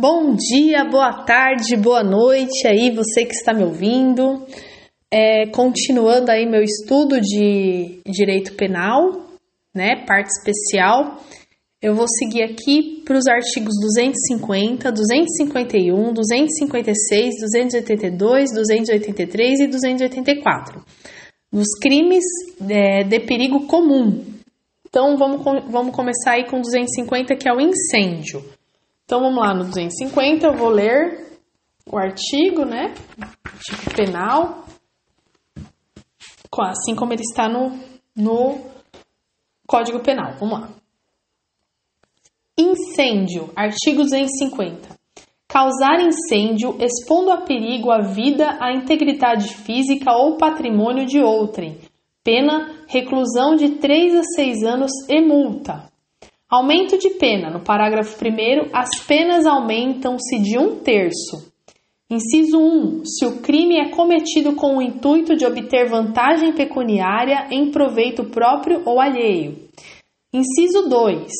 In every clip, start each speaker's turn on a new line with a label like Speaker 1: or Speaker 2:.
Speaker 1: Bom dia, boa tarde, boa noite aí, você que está me ouvindo. É, continuando aí meu estudo de direito penal, né, parte especial, eu vou seguir aqui para os artigos 250, 251, 256, 282, 283 e 284, dos crimes é, de perigo comum. Então vamos, vamos começar aí com 250, que é o incêndio. Então vamos lá no 250, eu vou ler o artigo, né? Artigo penal, assim como ele está no, no Código Penal. Vamos lá. Incêndio, artigo 250. Causar incêndio expondo a perigo a vida, a integridade física ou patrimônio de outrem. Pena, reclusão de 3 a 6 anos e multa. Aumento de pena. No parágrafo 1, as penas aumentam-se de um terço. Inciso 1. Se o crime é cometido com o intuito de obter vantagem pecuniária em proveito próprio ou alheio. Inciso 2.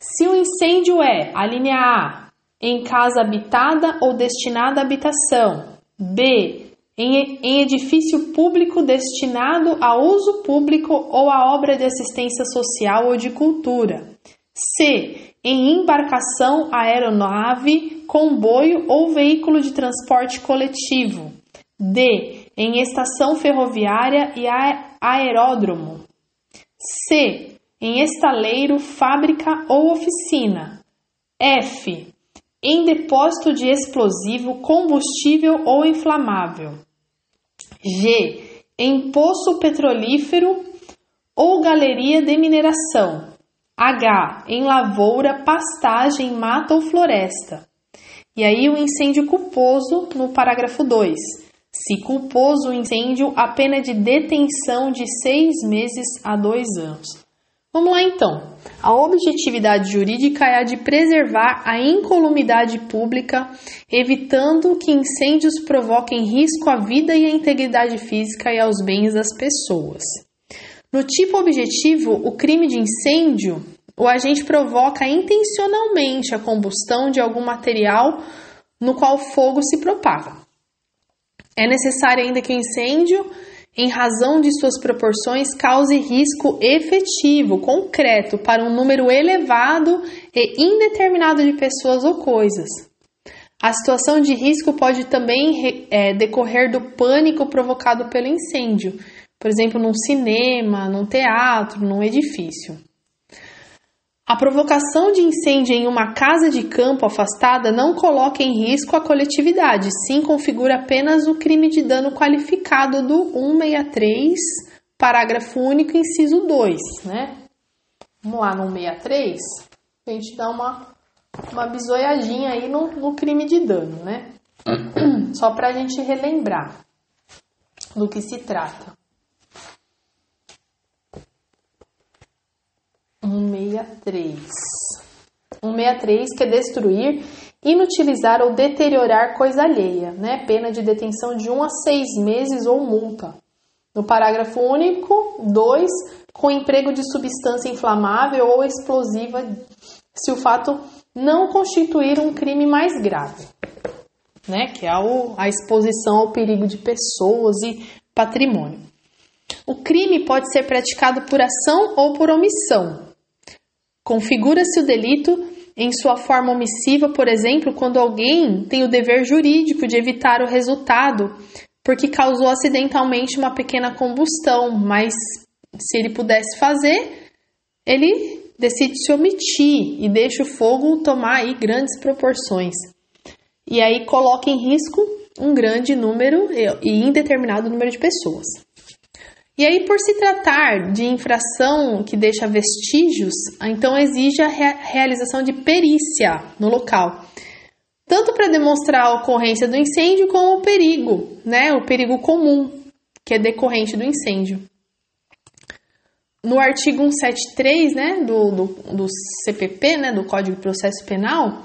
Speaker 1: Se o incêndio é, a linha A, em casa habitada ou destinada à habitação. B em, edifício público destinado a uso público ou a obra de assistência social ou de cultura. C. Em embarcação, aeronave, comboio ou veículo de transporte coletivo. D. Em estação ferroviária e aeródromo. C. Em estaleiro, fábrica ou oficina. F. Em depósito de explosivo, combustível ou inflamável. G. Em poço petrolífero ou galeria de mineração. H. Em lavoura, pastagem, mata ou floresta. E aí o incêndio culposo no parágrafo 2. Se culposo o incêndio, a pena é de detenção de seis meses a dois anos. Vamos lá então. A objetividade jurídica é a de preservar a incolumidade pública, evitando que incêndios provoquem risco à vida e à integridade física e aos bens das pessoas. No tipo objetivo, o crime de incêndio, o agente provoca intencionalmente a combustão de algum material no qual o fogo se propaga. É necessário ainda que o incêndio em razão de suas proporções, cause risco efetivo, concreto, para um número elevado e indeterminado de pessoas ou coisas. A situação de risco pode também é, decorrer do pânico provocado pelo incêndio, por exemplo, num cinema, num teatro, num edifício. A provocação de incêndio em uma casa de campo afastada não coloca em risco a coletividade, sim configura apenas o crime de dano qualificado do 163, parágrafo único, inciso 2, né? Vamos lá no 163, a gente dá uma, uma bisoiadinha aí no, no crime de dano, né? Só para a gente relembrar do que se trata. 163. 163 que é destruir, inutilizar ou deteriorar coisa alheia, né? Pena de detenção de 1 a 6 meses ou multa. No parágrafo único, 2, com emprego de substância inflamável ou explosiva, se o fato não constituir um crime mais grave, né? Que é a exposição ao perigo de pessoas e patrimônio. O crime pode ser praticado por ação ou por omissão, Configura-se o delito em sua forma omissiva, por exemplo, quando alguém tem o dever jurídico de evitar o resultado porque causou acidentalmente uma pequena combustão, mas se ele pudesse fazer, ele decide se omitir e deixa o fogo tomar aí grandes proporções. E aí coloca em risco um grande número e indeterminado número de pessoas. E aí, por se tratar de infração que deixa vestígios, então exige a realização de perícia no local, tanto para demonstrar a ocorrência do incêndio como o perigo, né, o perigo comum que é decorrente do incêndio. No artigo 173, né, do, do, do CPP, né, do Código de Processo Penal,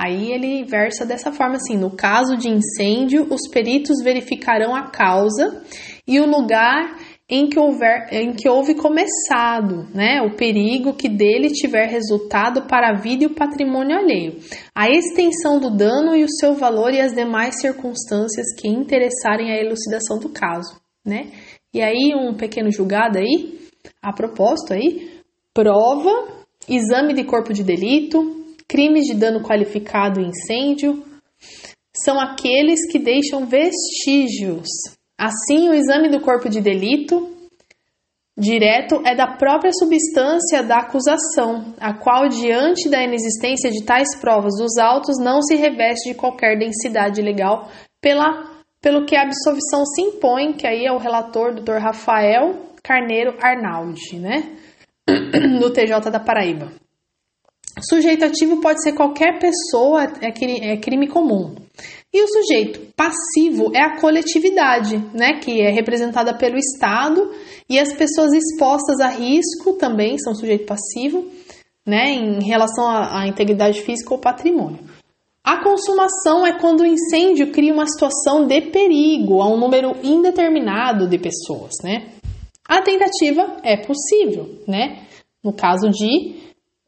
Speaker 1: aí ele versa dessa forma assim: no caso de incêndio, os peritos verificarão a causa e o lugar em que, houver, em que houve começado, né, o perigo que dele tiver resultado para a vida e o patrimônio alheio, a extensão do dano e o seu valor e as demais circunstâncias que interessarem a elucidação do caso, né? E aí um pequeno julgado aí, a propósito aí, prova, exame de corpo de delito, crimes de dano qualificado e incêndio, são aqueles que deixam vestígios Assim, o exame do corpo de delito direto é da própria substância da acusação, a qual, diante da inexistência de tais provas dos autos, não se reveste de qualquer densidade legal pela, pelo que a absolvição se impõe, que aí é o relator Dr. Rafael Carneiro Arnaldi, né? do TJ da Paraíba. Sujeito ativo pode ser qualquer pessoa, é, é crime comum. E o sujeito passivo é a coletividade, né, que é representada pelo Estado, e as pessoas expostas a risco também são sujeito passivo, né, em relação à, integridade física ou patrimônio. A consumação é quando o incêndio cria uma situação de perigo a um número indeterminado de pessoas, né? A tentativa é possível, né? No caso de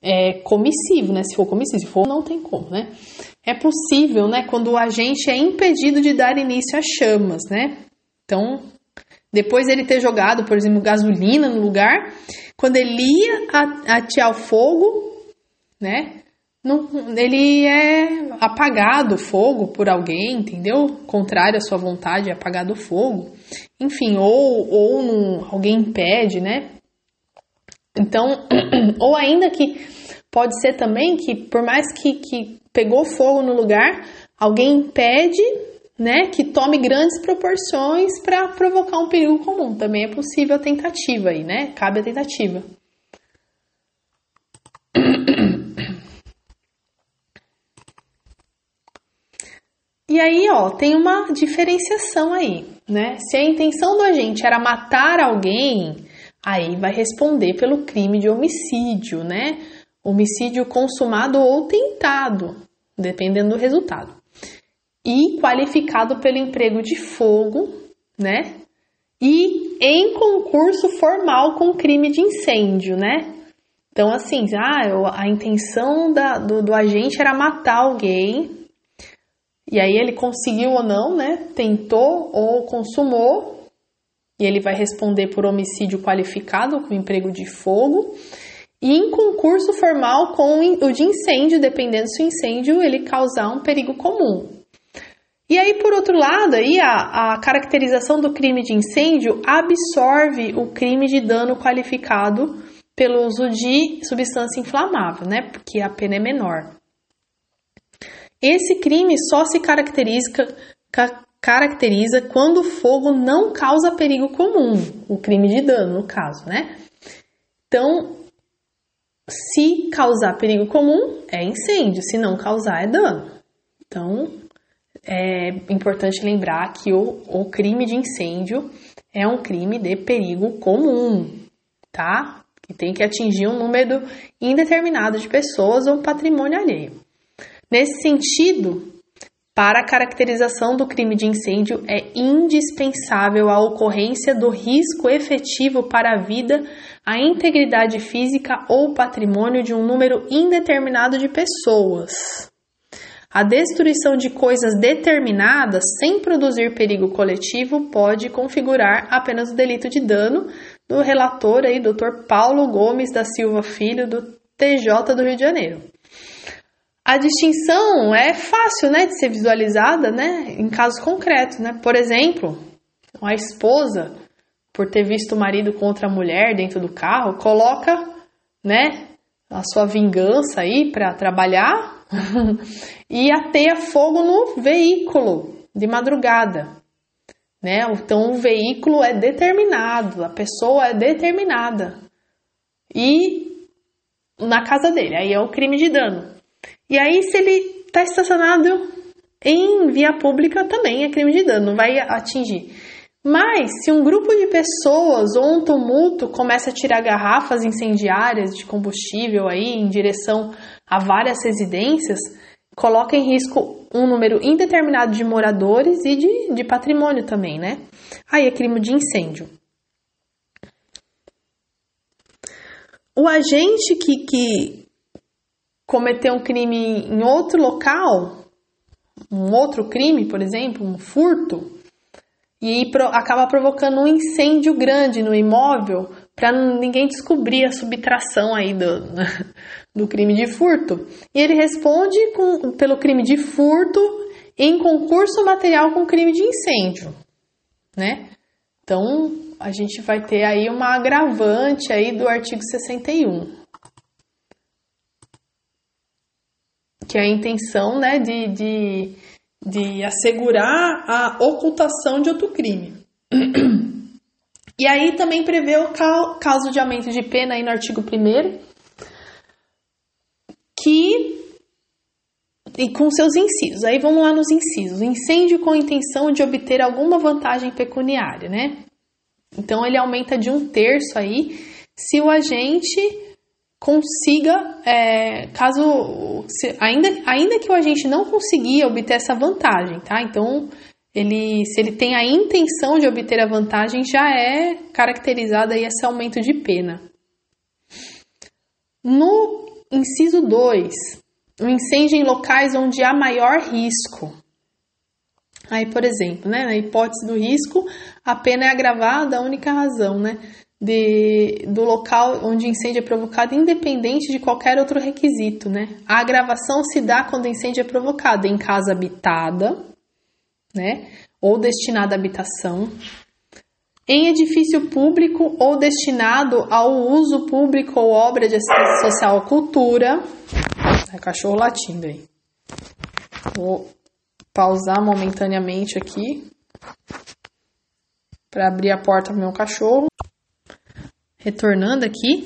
Speaker 1: é, comissivo, né? Se for comissivo, se for, não tem como, né? É possível, né, quando o agente é impedido de dar início às chamas, né? Então, depois ele ter jogado, por exemplo, gasolina no lugar, quando ele ia atear o fogo, né? Não, ele é apagado o fogo por alguém, entendeu? Contrário à sua vontade, é apagado o fogo. Enfim, ou, ou alguém impede, né? Então, ou ainda que pode ser também que, por mais que, que pegou fogo no lugar, alguém impede, né, que tome grandes proporções para provocar um perigo comum. Também é possível a tentativa aí, né? Cabe a tentativa. E aí, ó, tem uma diferenciação aí, né? Se a intenção do agente era matar alguém, aí vai responder pelo crime de homicídio, né? Homicídio consumado ou tentado dependendo do resultado. E qualificado pelo emprego de fogo, né? E em concurso formal com crime de incêndio, né? Então, assim, ah, a intenção da, do, do agente era matar alguém, e aí ele conseguiu ou não, né? Tentou ou consumou, e ele vai responder por homicídio qualificado com emprego de fogo e em concurso formal com o de incêndio, dependendo se o incêndio ele causar um perigo comum. E aí, por outro lado, aí a, a caracterização do crime de incêndio absorve o crime de dano qualificado pelo uso de substância inflamável, né? Porque a pena é menor. Esse crime só se caracteriza, ca, caracteriza quando o fogo não causa perigo comum, o crime de dano, no caso, né? Então, se causar perigo comum, é incêndio, se não causar, é dano. Então, é importante lembrar que o, o crime de incêndio é um crime de perigo comum, tá? Que tem que atingir um número indeterminado de pessoas ou patrimônio alheio. Nesse sentido, para a caracterização do crime de incêndio é indispensável a ocorrência do risco efetivo para a vida a integridade física ou patrimônio de um número indeterminado de pessoas. A destruição de coisas determinadas sem produzir perigo coletivo pode configurar apenas o delito de dano do relator aí, Dr. Paulo Gomes da Silva Filho, do TJ do Rio de Janeiro. A distinção é fácil, né, de ser visualizada, né, em casos concretos, né? Por exemplo, a esposa por ter visto o marido contra a mulher dentro do carro, coloca, né, a sua vingança aí para trabalhar e ateia fogo no veículo de madrugada, né? Então o veículo é determinado, a pessoa é determinada e na casa dele, aí é o crime de dano. E aí se ele está estacionado em via pública também é crime de dano, não vai atingir. Mas, se um grupo de pessoas ou um tumulto começa a tirar garrafas incendiárias de combustível aí em direção a várias residências, coloca em risco um número indeterminado de moradores e de, de patrimônio também, né? Aí é crime de incêndio. o agente que, que cometeu um crime em outro local, um outro crime, por exemplo, um furto, e pro, acaba provocando um incêndio grande no imóvel para ninguém descobrir a subtração aí do, do crime de furto. E ele responde com, pelo crime de furto em concurso material com crime de incêndio, né? Então, a gente vai ter aí uma agravante aí do artigo 61. Que é a intenção, né, de, de, de assegurar a ocultação de outro crime. E aí também prevê o caso de aumento de pena aí no artigo 1 que e com seus incisos. Aí vamos lá nos incisos. Incêndio com intenção de obter alguma vantagem pecuniária, né? Então ele aumenta de um terço aí se o agente consiga, é, caso se, ainda, ainda que o agente não consiga obter essa vantagem, tá? Então ele, se ele tem a intenção de obter a vantagem, já é caracterizado aí esse aumento de pena. No inciso 2, o incêndio em locais onde há maior risco. Aí, por exemplo, né, na hipótese do risco, a pena é agravada, a única razão, né, de, do local onde o incêndio é provocado, independente de qualquer outro requisito, né. A agravação se dá quando o incêndio é provocado em casa habitada, né, ou destinada à habitação, em edifício público ou destinado ao uso público ou obra de assistência social ou cultura. É cachorro latindo aí. Vou pausar momentaneamente aqui para abrir a porta pro meu cachorro. Retornando aqui.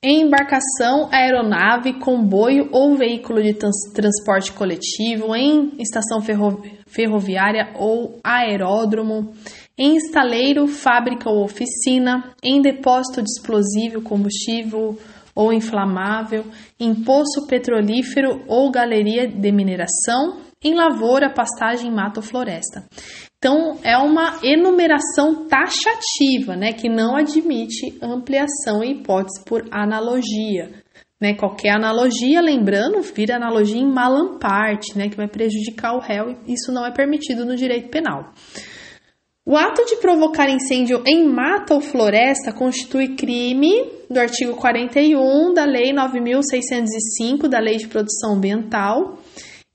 Speaker 1: Em embarcação, aeronave, comboio ou veículo de trans transporte coletivo, em estação ferro ferroviária ou aeródromo, em estaleiro, fábrica ou oficina, em depósito de explosivo, combustível ou inflamável, em poço petrolífero ou galeria de mineração, em lavoura, pastagem, mato ou floresta. Então, é uma enumeração taxativa, né, que não admite ampliação e hipótese por analogia. Né, qualquer analogia, lembrando, vira analogia em malamparte, né, que vai prejudicar o réu, e isso não é permitido no direito penal. O ato de provocar incêndio em mata ou floresta constitui crime do artigo 41 da Lei 9605 da Lei de Produção Ambiental.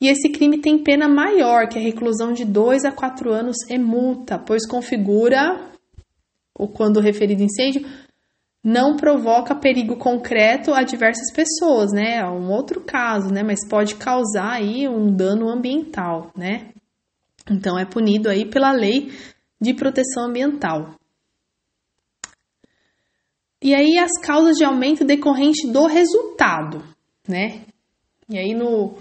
Speaker 1: E esse crime tem pena maior, que é reclusão de 2 a 4 anos e multa, pois configura, ou quando referido incêndio, não provoca perigo concreto a diversas pessoas, né? É um outro caso, né? Mas pode causar aí um dano ambiental, né? Então é punido aí pela lei de proteção ambiental. E aí as causas de aumento decorrente do resultado, né? E aí no,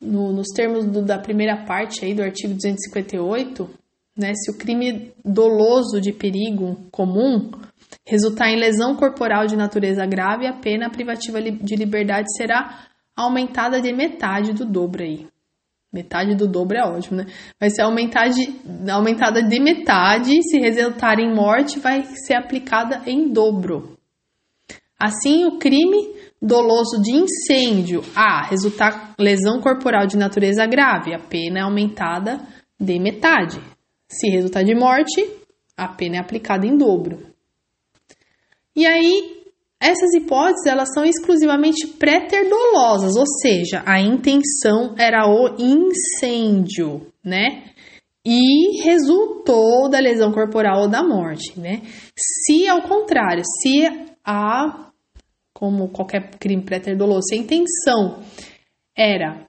Speaker 1: no nos termos do, da primeira parte aí do artigo 258, né, se o crime doloso de perigo comum resultar em lesão corporal de natureza grave, a pena privativa de liberdade será aumentada de metade do dobro aí. Metade do dobro é ótimo, né? Vai ser aumentada de, aumentada de metade, se resultar em morte, vai ser aplicada em dobro. Assim, o crime doloso de incêndio, a resultar lesão corporal de natureza grave, a pena é aumentada de metade. Se resultar de morte, a pena é aplicada em dobro. E aí, essas hipóteses elas são exclusivamente pré-terdolosas, ou seja, a intenção era o incêndio, né? E resultou da lesão corporal ou da morte, né? Se ao contrário, se a como qualquer crime pré-terdoloso, se a intenção era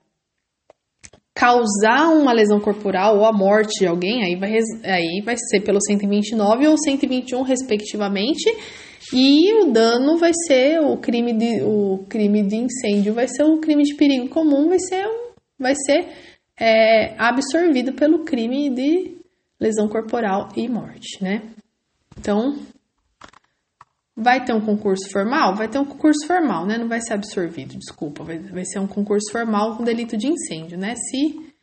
Speaker 1: causar uma lesão corporal ou a morte de alguém, aí vai, aí vai ser pelo 129 ou 121, respectivamente, e o dano vai ser o crime de, o crime de incêndio, vai ser o crime de perigo comum, vai ser, vai ser é, absorvido pelo crime de lesão corporal e morte, né? Então, vai ter um concurso formal? Vai ter um concurso formal, né? Não vai ser absorvido, desculpa. Vai, vai ser um concurso formal com delito de incêndio, né? Se,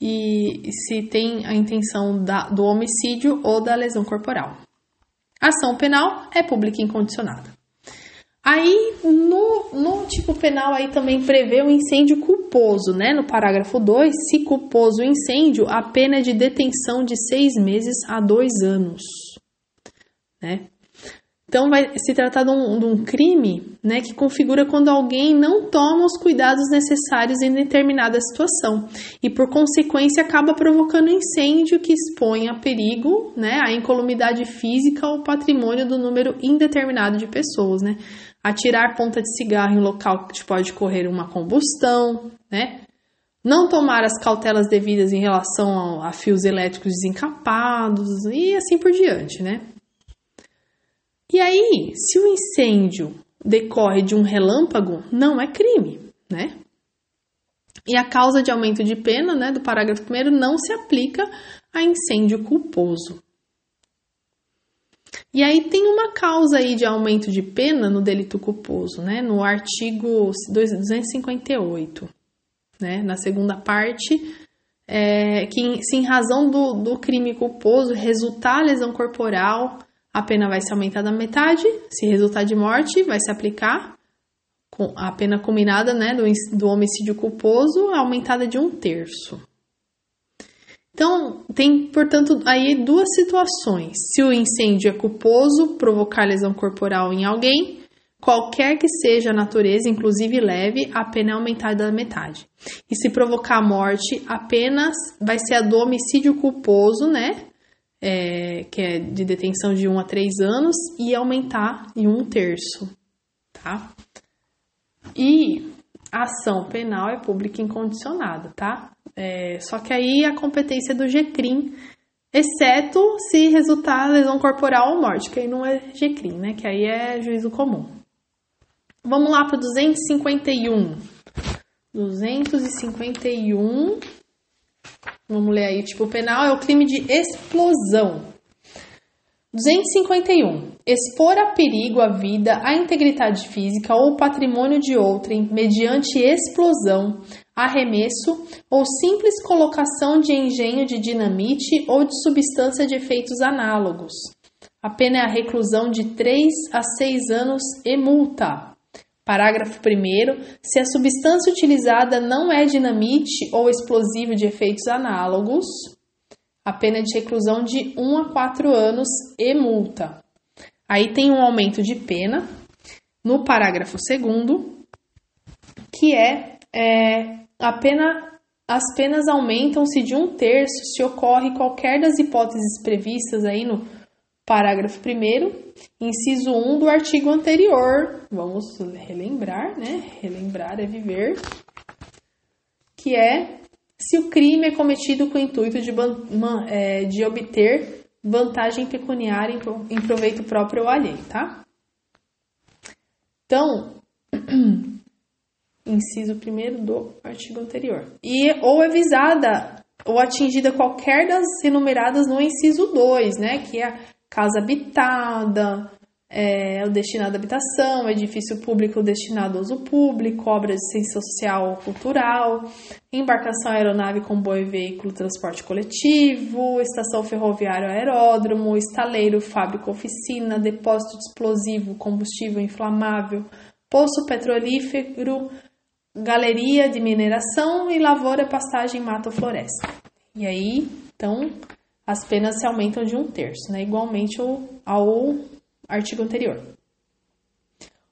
Speaker 1: e, se tem a intenção da, do homicídio ou da lesão corporal. Ação penal é pública incondicionada. Aí, no, no tipo penal, aí também prevê o incêndio culposo, né? No parágrafo 2, se culposo o incêndio, a pena é de detenção de seis meses a dois anos, né? Então, vai se tratar de um, de um, crime né, que configura quando alguém não toma os cuidados necessários em determinada situação e, por consequência, acaba provocando incêndio que expõe a perigo né, a incolumidade física ou patrimônio do número indeterminado de pessoas. Né? Atirar ponta de cigarro em local que pode ocorrer uma combustão, né? não tomar as cautelas devidas em relação a, a fios elétricos desencapados e assim por diante. Né? E aí, se o incêndio decorre de um relâmpago, não é crime, né? E a causa de aumento de pena, né, do parágrafo 1 não se aplica a incêndio culposo. E aí tem uma causa aí de aumento de pena no delito culposo, né, no artigo 258, né, na segunda parte, é, que se em razão do, do crime culposo resultar lesão corporal a pena vai ser aumentada a metade. Se resultar de morte, vai se aplicar a pena combinada né, do, do homicídio culposo, aumentada de um terço. Então, tem, portanto, aí duas situações. Se o incêndio é culposo, provocar lesão corporal em alguém, qualquer que seja a natureza, inclusive leve, a pena é aumentada da metade. E se provocar morte, apenas vai ser a do homicídio culposo, né? É, que é de detenção de 1 a 3 anos, e aumentar em um terço, tá? E a ação penal é pública incondicionada, tá? É, só que aí a competência é do GCRIM, exceto se resultar lesão corporal ou morte, que aí não é GCRIM, né? Que aí é juízo comum. Vamos lá para o 251. 251 Vamos ler aí, tipo, penal é o crime de explosão. 251. Expor a perigo a vida, a integridade física ou patrimônio de outrem mediante explosão, arremesso ou simples colocação de engenho de dinamite ou de substância de efeitos análogos. A pena é a reclusão de 3 a 6 anos e multa. Parágrafo 1. Se a substância utilizada não é dinamite ou explosivo de efeitos análogos, a pena de reclusão de 1 a 4 anos e multa. Aí tem um aumento de pena no parágrafo 2, que é, é a pena, as penas aumentam-se de um terço se ocorre qualquer das hipóteses previstas aí no Parágrafo 1 inciso 1 do artigo anterior. Vamos relembrar, né? Relembrar é viver. Que é se o crime é cometido com o intuito de, é, de obter vantagem pecuniária em proveito próprio ou alheio, tá? Então, inciso 1 do artigo anterior. E ou é visada ou atingida qualquer das enumeradas no inciso 2, né? Que é casa habitada, é, o destinado à habitação, edifício público destinado ao uso público, obras de ciência social ou cultural, embarcação, aeronave, comboio, veículo, transporte coletivo, estação ferroviária, aeródromo, estaleiro, fábrica, oficina, depósito de explosivo, combustível inflamável, poço petrolífero, galeria de mineração e lavoura, pastagem, mato, floresta. E aí, então, as penas se aumentam de um terço, né? igualmente ao, ao artigo anterior.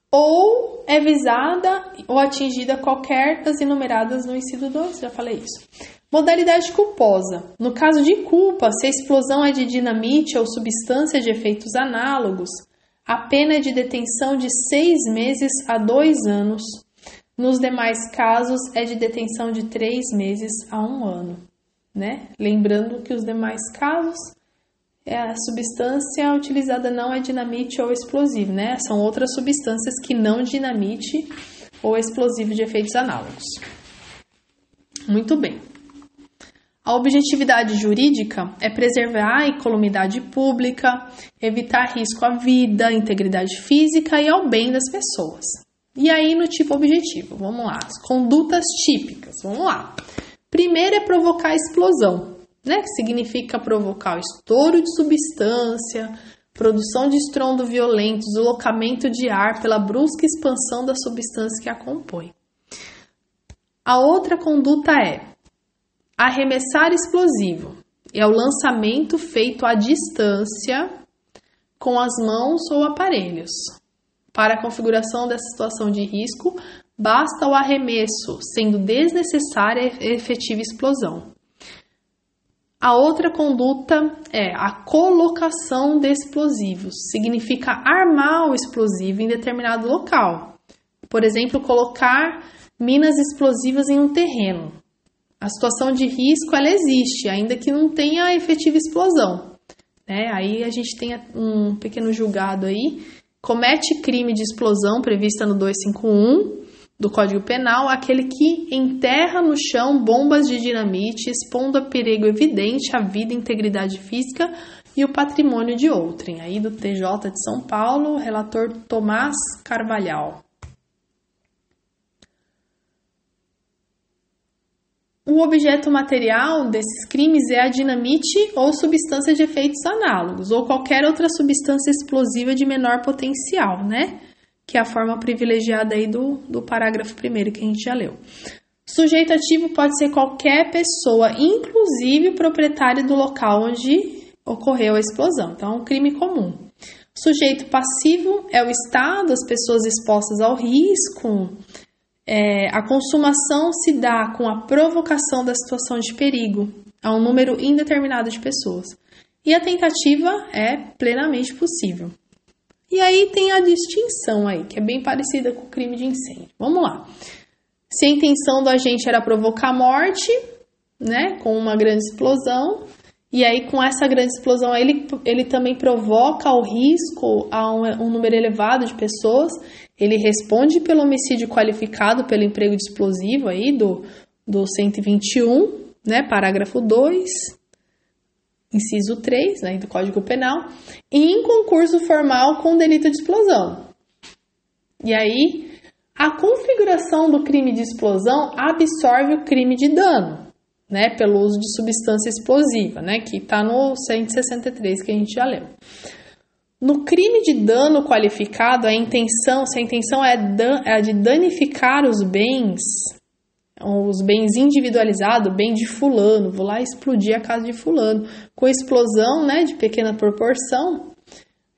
Speaker 1: Ou é visada ou atingida qualquer das enumeradas no inciso 2, já falei isso. Modalidade culposa. No caso de culpa, se a explosão é de dinamite ou substância de efeitos análogos, a pena é de detenção de seis meses a dois anos. Nos demais casos, é de detenção de três meses a um ano né? Lembrando que os demais casos, é a substância utilizada não é dinamite ou explosivo, né? São outras substâncias que não dinamite ou explosivo de efeitos análogos. Muito bem. A objetividade jurídica é preservar a incolumidade pública, evitar risco à vida, integridade física e ao bem das pessoas. E aí, no tipo objetivo, vamos lá, as condutas típicas, vamos lá. Primeiro é provocar explosão, né? Que significa provocar o estouro de substância, produção de estrondo violento, deslocamento de ar pela brusca expansão da substância que a compõe. A outra conduta é arremessar explosivo. É o lançamento feito à distância com as mãos ou aparelhos. Para a configuração dessa situação de risco, basta o arremesso, sendo desnecessária a efetiva explosão. A outra conduta é a colocação de explosivos. Significa armar o explosivo em determinado local. Por exemplo, colocar minas explosivas em um terreno. A situação de risco ela existe, ainda que não tenha efetiva explosão. Né? Aí a gente tem um pequeno julgado aí. Comete crime de explosão prevista no 251 do Código Penal, aquele que enterra no chão bombas de dinamite, expondo a perigo evidente à vida integridade física e o patrimônio de outrem. Aí do TJ de São Paulo, relator Tomás Carvalhal. O objeto material desses crimes é a dinamite ou substância de efeitos análogos, ou qualquer outra substância explosiva de menor potencial, né? Que é a forma privilegiada aí do, do parágrafo primeiro que a gente já leu. Sujeito ativo pode ser qualquer pessoa, inclusive o proprietário do local onde ocorreu a explosão. Então, é um crime comum. Sujeito passivo é o Estado, as pessoas expostas ao risco, é, a consumação se dá com a provocação da situação de perigo a um número indeterminado de pessoas. E a tentativa é plenamente possível. E aí tem a distinção aí, que é bem parecida com o crime de incêndio. Vamos lá. Se a intenção do agente era provocar morte, né, com uma grande explosão, e aí com essa grande explosão ele, ele também provoca o risco a um, um número elevado de pessoas, ele responde pelo homicídio qualificado pelo emprego de explosivo aí do, do 121, né, parágrafo 2, inciso 3, né, do Código Penal, e em concurso formal com delito de explosão. E aí, a configuração do crime de explosão absorve o crime de dano, né, pelo uso de substância explosiva, né, que está no 163 que a gente já leu. No crime de dano qualificado, a intenção, se a intenção é, dan é de danificar os bens, os bens individualizados, bem de fulano, vou lá explodir a casa de fulano, com explosão, né, de pequena proporção,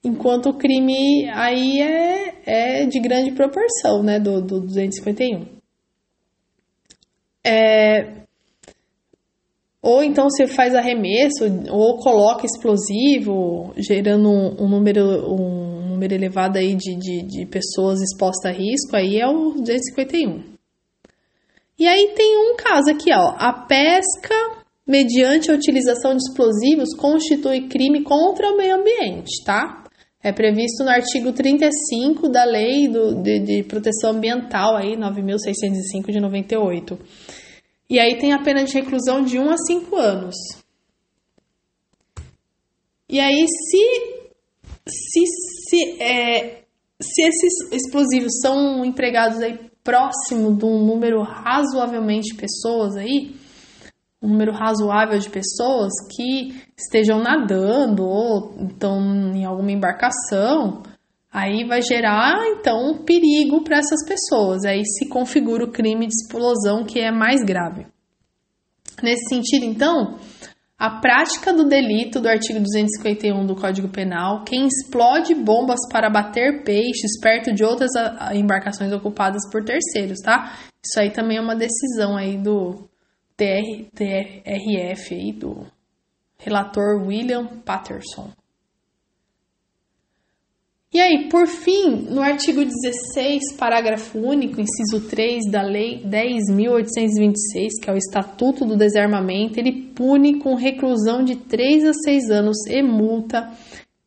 Speaker 1: enquanto o crime aí é, é de grande proporção, né, do, do 251. É, ou então você faz arremesso, ou coloca explosivo, gerando um, um número, um número elevado aí de, de, de, pessoas expostas a risco, aí é o 251. E aí tem um caso aqui, ó. A pesca mediante a utilização de explosivos constitui crime contra o meio ambiente, tá? É previsto no artigo 35 da Lei do, de, de Proteção Ambiental, aí, 9.605 de 98. E aí tem a pena de reclusão de 1 a 5 anos. E aí, se, se, se, é, se esses explosivos são empregados aí próximo de um número razoavelmente de pessoas aí, um número razoável de pessoas que estejam nadando ou estão em alguma embarcação, Aí vai gerar, então, um perigo para essas pessoas. Aí se configura o crime de explosão, que é mais grave. Nesse sentido, então, a prática do delito do artigo 251 do Código Penal, quem explode bombas para bater peixes perto de outras embarcações ocupadas por terceiros, tá? Isso aí também é uma decisão aí do TR, TRF aí do relator William Patterson. E aí, por fim, no artigo 16, parágrafo único, inciso 3 da Lei 10.826, que é o Estatuto do Desarmamento, ele pune com reclusão de 3 a 6 anos e multa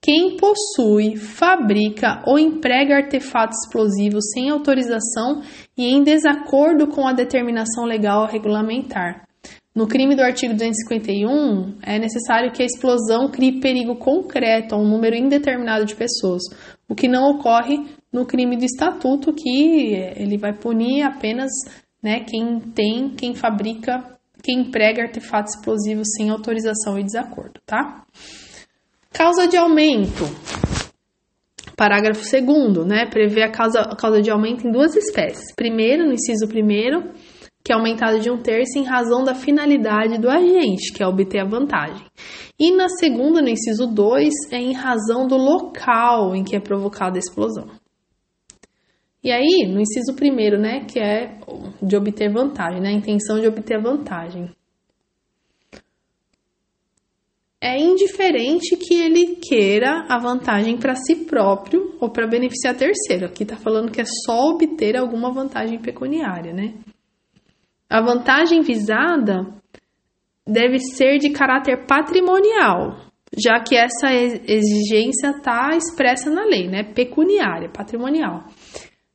Speaker 1: quem possui, fabrica ou emprega artefatos explosivos sem autorização e em desacordo com a determinação legal regulamentar. No crime do artigo 251, é necessário que a explosão crie perigo concreto a um número indeterminado de pessoas, o que não ocorre no crime do estatuto, que ele vai punir apenas né, quem tem, quem fabrica, quem emprega artefatos explosivos sem autorização e desacordo, tá? Causa de aumento. Parágrafo 2 né, prevê a causa, a causa de aumento em duas espécies. Primeiro, no inciso primeiro, que é aumentado de um terço em razão da finalidade do agente, que é obter a vantagem. E na segunda, no inciso 2, é em razão do local em que é provocada a explosão. E aí, no inciso primeiro, né, que é de obter vantagem, né, a intenção de obter vantagem. É indiferente que ele queira a vantagem para si próprio ou para beneficiar terceiro. Aqui está falando que é só obter alguma vantagem pecuniária, né? A vantagem visada deve ser de caráter patrimonial, já que essa exigência está expressa na lei, né? Pecuniária, patrimonial.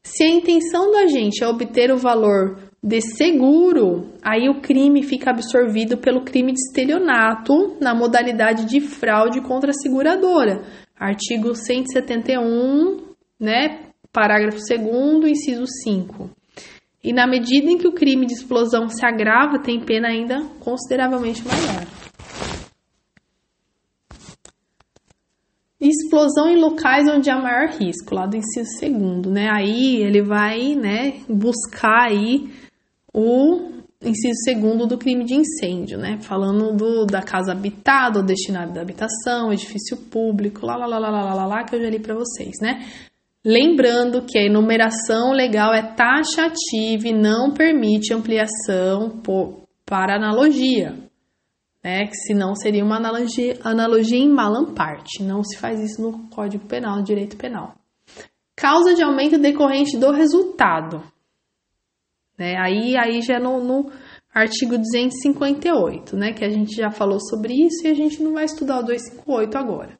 Speaker 1: Se a intenção do agente é obter o valor de seguro, aí o crime fica absorvido pelo crime de estelionato na modalidade de fraude contra a seguradora. Artigo 171, né? Parágrafo 2, inciso 5. E na medida em que o crime de explosão se agrava, tem pena ainda consideravelmente maior. Explosão em locais onde há maior risco, lá do inciso segundo, né? Aí ele vai, né, buscar aí o inciso segundo do crime de incêndio, né? Falando do, da casa habitada ou destinada da habitação, edifício público, lá, lá, lá, lá, lá, lá, lá, que eu já li para vocês, né? Lembrando que a enumeração legal é taxativa e não permite ampliação por, para analogia, né? Que senão seria uma analogia, analogia em malamparte. Não se faz isso no Código Penal, no Direito Penal. Causa de aumento decorrente do resultado. Né? Aí, aí já no, no artigo 258, né? Que a gente já falou sobre isso e a gente não vai estudar o 258 agora.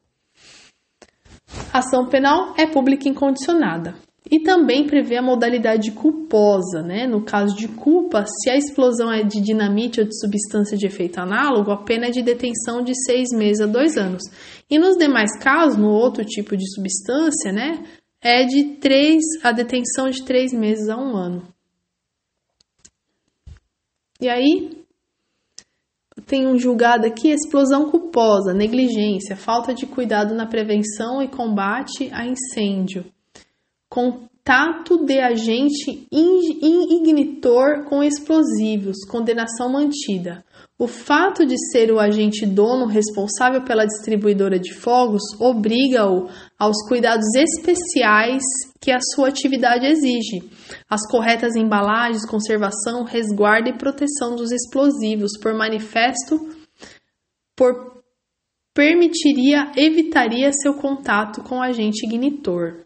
Speaker 1: Ação penal é pública incondicionada. E também prevê a modalidade culposa, né? No caso de culpa, se a explosão é de dinamite ou de substância de efeito análogo, a pena é de detenção de seis meses a dois anos. E nos demais casos, no outro tipo de substância, né? É de três, a detenção de três meses a um ano. E aí, tem um julgado aqui explosão culposa, negligência, falta de cuidado na prevenção e combate a incêndio, contato de agente ignitor com explosivos, condenação mantida. O fato de ser o agente dono responsável pela distribuidora de fogos obriga-o aos cuidados especiais que a sua atividade exige, as corretas embalagens, conservação, resguardo e proteção dos explosivos, por manifesto, por permitiria, evitaria seu contato com o agente ignitor,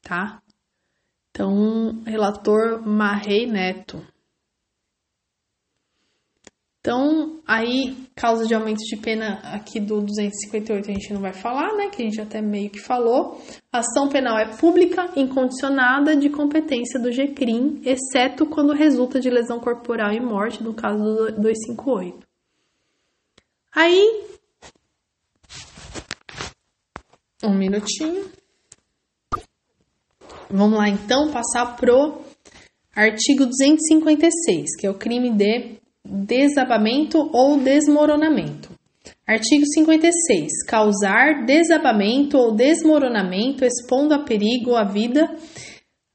Speaker 1: tá? Então, relator Marrei Neto. Então, aí, causa de aumento de pena aqui do 258 a gente não vai falar, né? Que a gente até meio que falou. A ação penal é pública, incondicionada, de competência do GCRIM, exceto quando resulta de lesão corporal e morte, no caso do 258. Aí, um minutinho. Vamos lá, então, passar pro artigo 256, que é o crime de desabamento ou desmoronamento. Artigo 56. Causar desabamento ou desmoronamento expondo a perigo a vida,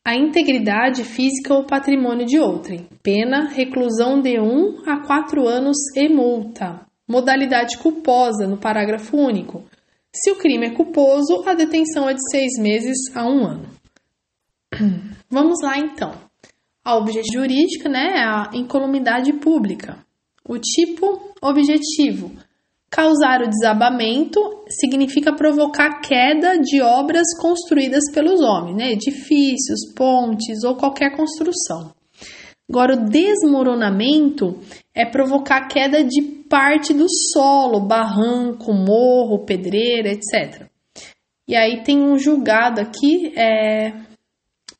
Speaker 1: a integridade física ou patrimônio de outrem. Pena, reclusão de 1 a 4 anos e multa. Modalidade culposa, no parágrafo único. Se o crime é culposo, a detenção é de seis meses a um ano. Vamos lá então. A objeto jurídica né, é a incolumidade pública. O tipo objetivo. Causar o desabamento significa provocar queda de obras construídas pelos homens, né? edifícios, pontes ou qualquer construção. Agora, o desmoronamento é provocar queda de parte do solo, barranco, morro, pedreira, etc. E aí tem um julgado aqui, é,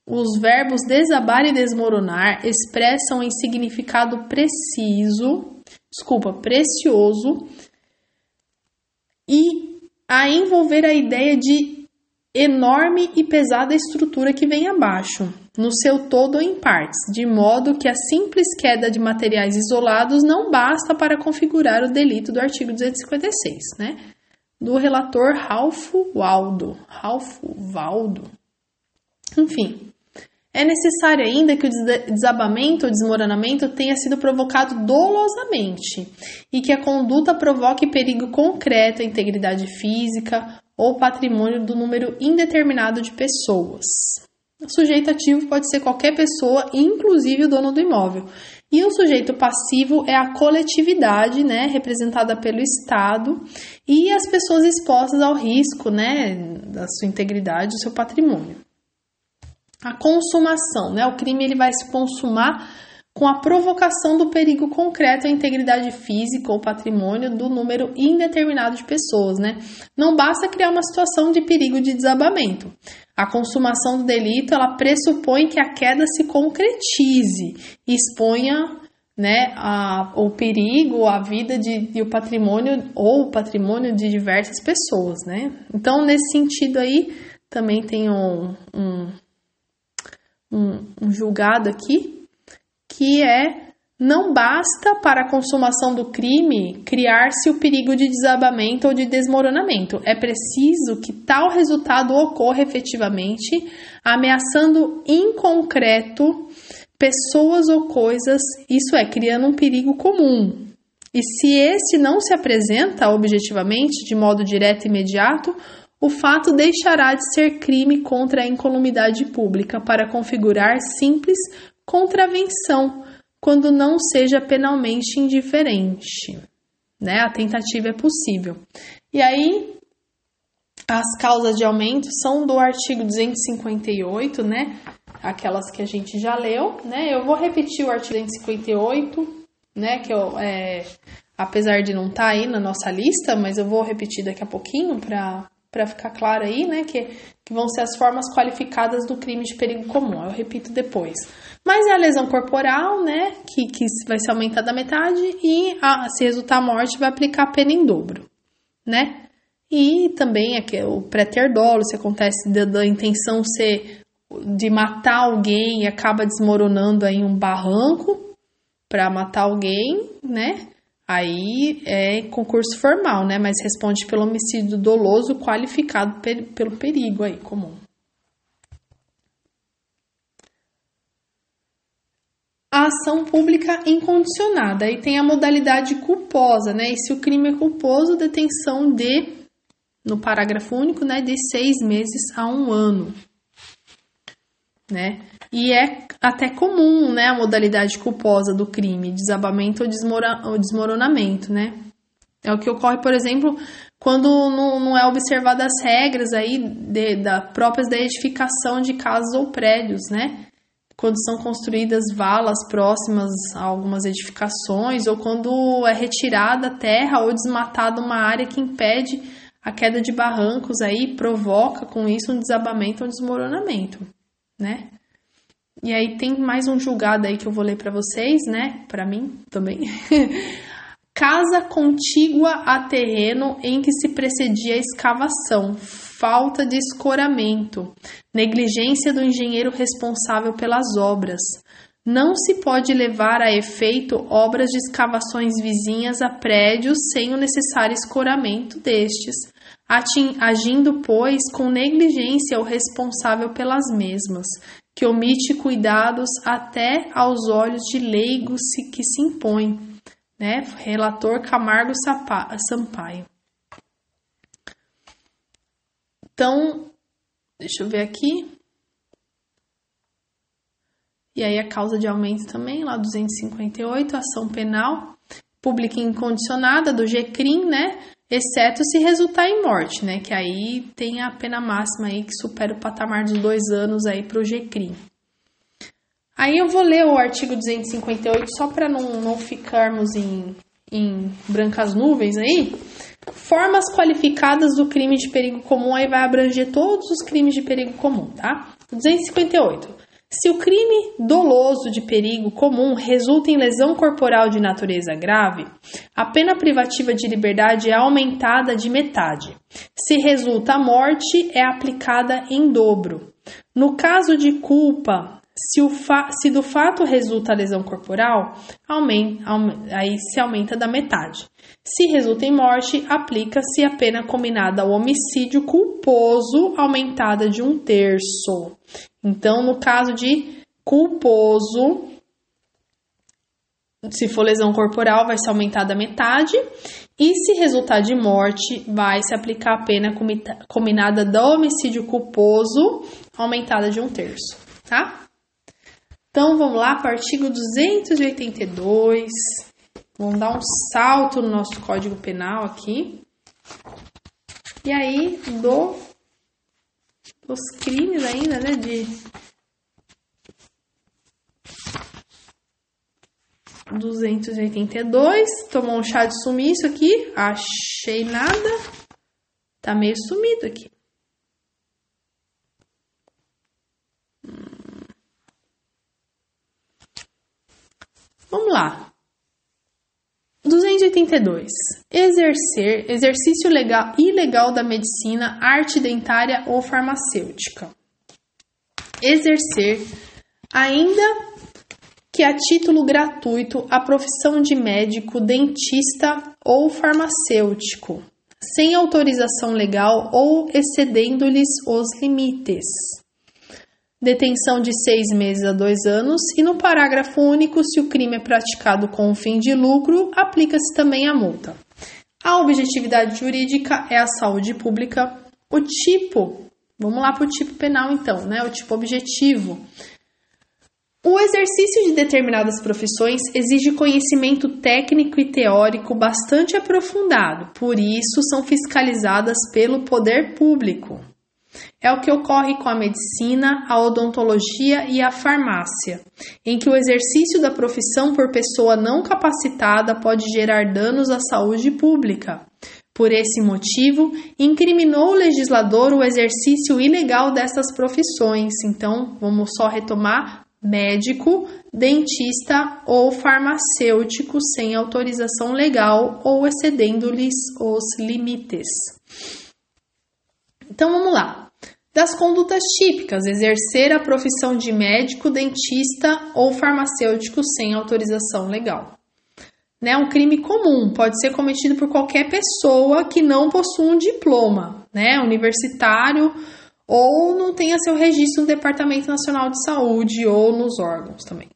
Speaker 1: os verbos desabar e desmoronar expressam em significado preciso, desculpa, precioso, e a envolver a ideia de enorme e pesada estrutura que vem abaixo, no seu todo ou em partes, de modo que a simples queda de materiais isolados não basta para configurar o delito do artigo 256, né? do relator Ralph Waldo. Ralph Waldo. Enfim, é necessário ainda que o desabamento ou desmoronamento tenha sido provocado dolosamente e que a conduta provoque perigo concreto à integridade física ou patrimônio do número indeterminado de pessoas. O sujeito ativo pode ser qualquer pessoa, inclusive o dono do imóvel. E o sujeito passivo é a coletividade, né, representada pelo Estado, e as pessoas expostas ao risco, né, da sua integridade, do seu patrimônio. A consumação, né, o crime ele vai se consumar com a provocação do perigo concreto à integridade física ou patrimônio do número indeterminado de pessoas, né? Não basta criar uma situação de perigo de desabamento. A consumação do delito, ela pressupõe que a queda se concretize e exponha né, a, o perigo, a vida de, e o patrimônio ou o patrimônio de diversas pessoas, né? Então, nesse sentido aí, também tem um, um, um, um julgado aqui que é não basta para a consumação do crime criar-se o perigo de desabamento ou de desmoronamento. É preciso que tal resultado ocorra efetivamente, ameaçando em concreto pessoas ou coisas, isso é, criando um perigo comum. E se esse não se apresenta objetivamente, de modo direto e imediato, o fato deixará de ser crime contra a incolumidade pública para configurar simples contravenção, quando não seja penalmente indiferente. Né? A tentativa é possível. E aí, as causas de aumento são do artigo 258, né? Aquelas que a gente já leu, né? Eu vou repetir o artigo 258, né? Que eu, é, apesar de não estar tá aí na nossa lista, mas eu vou repetir daqui a pouquinho para para ficar claro aí, né, que, que vão ser as formas qualificadas do crime de perigo comum. Eu repito depois. Mas é a lesão corporal, né, que, que vai ser aumentada a metade e a, se resultar a morte vai aplicar a pena em dobro, né? E também é o pré-ter dolo, se acontece da, da intenção ser de matar alguém e acaba desmoronando aí um barranco para matar alguém, né? Aí é concurso formal, né? Mas responde pelo homicídio doloso qualificado pelo perigo aí comum. A ação pública incondicionada. Aí tem a modalidade culposa, né? E se o crime é culposo, detenção de, no parágrafo único, né? De seis meses a um ano, né? E é até comum, né, a modalidade culposa do crime, desabamento ou, desmora, ou desmoronamento, né? É o que ocorre, por exemplo, quando não, não é observadas as regras aí de, da, próprias da edificação de casas ou prédios, né? Quando são construídas valas próximas a algumas edificações, ou quando é retirada terra ou desmatada uma área que impede a queda de barrancos aí, provoca com isso um desabamento ou desmoronamento, né? E aí tem mais um julgado aí que eu vou ler para vocês, né? Para mim também. Casa contígua a terreno em que se precedia a escavação, falta de escoramento, negligência do engenheiro responsável pelas obras. Não se pode levar a efeito obras de escavações vizinhas a prédios sem o necessário escoramento destes, agindo, pois, com negligência o responsável pelas mesmas, que omite cuidados até aos olhos de leigos que se impõe, né? Relator Camargo Sampaio. Então, deixa eu ver aqui. E aí a causa de aumento também, lá 258, ação penal pública incondicionada do GCRIM, né? Exceto se resultar em morte, né? Que aí tem a pena máxima aí que supera o patamar dos dois anos aí para o GCRIM. Aí eu vou ler o artigo 258 só para não, não ficarmos em, em brancas nuvens aí. Formas qualificadas do crime de perigo comum aí vai abranger todos os crimes de perigo comum, tá? 258. Se o crime doloso de perigo comum resulta em lesão corporal de natureza grave, a pena privativa de liberdade é aumentada de metade. Se resulta a morte, é aplicada em dobro. No caso de culpa, Se, se do fato resulta lesão corporal, aí se aumenta da metade. Se resulta em morte, aplica-se a pena combinada ao homicídio culposo, aumentada de um terço. Então, no caso de culposo, se for lesão corporal, vai ser aumentada a metade. E se resultar de morte, vai se aplicar a pena combinada do homicídio culposo, aumentada de um terço, tá? Então vamos lá para o artigo 282. Vamos dar um salto no nosso Código Penal aqui. E aí, do, dos crimes ainda, né? De 282. Tomou um chá de sumiço aqui. Achei nada. Tá meio sumido aqui. Vamos lá. 282. Exercer exercício legal ilegal da medicina, arte dentária ou farmacêutica. Exercer ainda que a título gratuito a profissão de médico, dentista ou farmacêutico, sem autorização legal ou excedendo-lhes os limites detenção de seis meses a dois anos, e no parágrafo único, se o crime é praticado com o fim de lucro, aplica-se também a multa. A objetividade jurídica é a saúde pública. O tipo, vamos lá para o tipo penal então, né? O tipo objetivo. O exercício de determinadas profissões exige conhecimento técnico e teórico bastante aprofundado, por isso são fiscalizadas pelo poder público. É o que ocorre com a medicina, a odontologia e a farmácia, em que o exercício da profissão por pessoa não capacitada pode gerar danos à saúde pública. Por esse motivo, incriminou o legislador o exercício ilegal dessas profissões. Então, vamos só retomar: médico, dentista ou farmacêutico sem autorização legal ou excedendo-lhes os limites. Então vamos lá. Das condutas típicas, exercer a profissão de médico, dentista ou farmacêutico sem autorização legal. Né, um crime comum, pode ser cometido por qualquer pessoa que não possua um diploma, né, universitário ou não tenha seu registro no Departamento Nacional de Saúde ou nos órgãos também.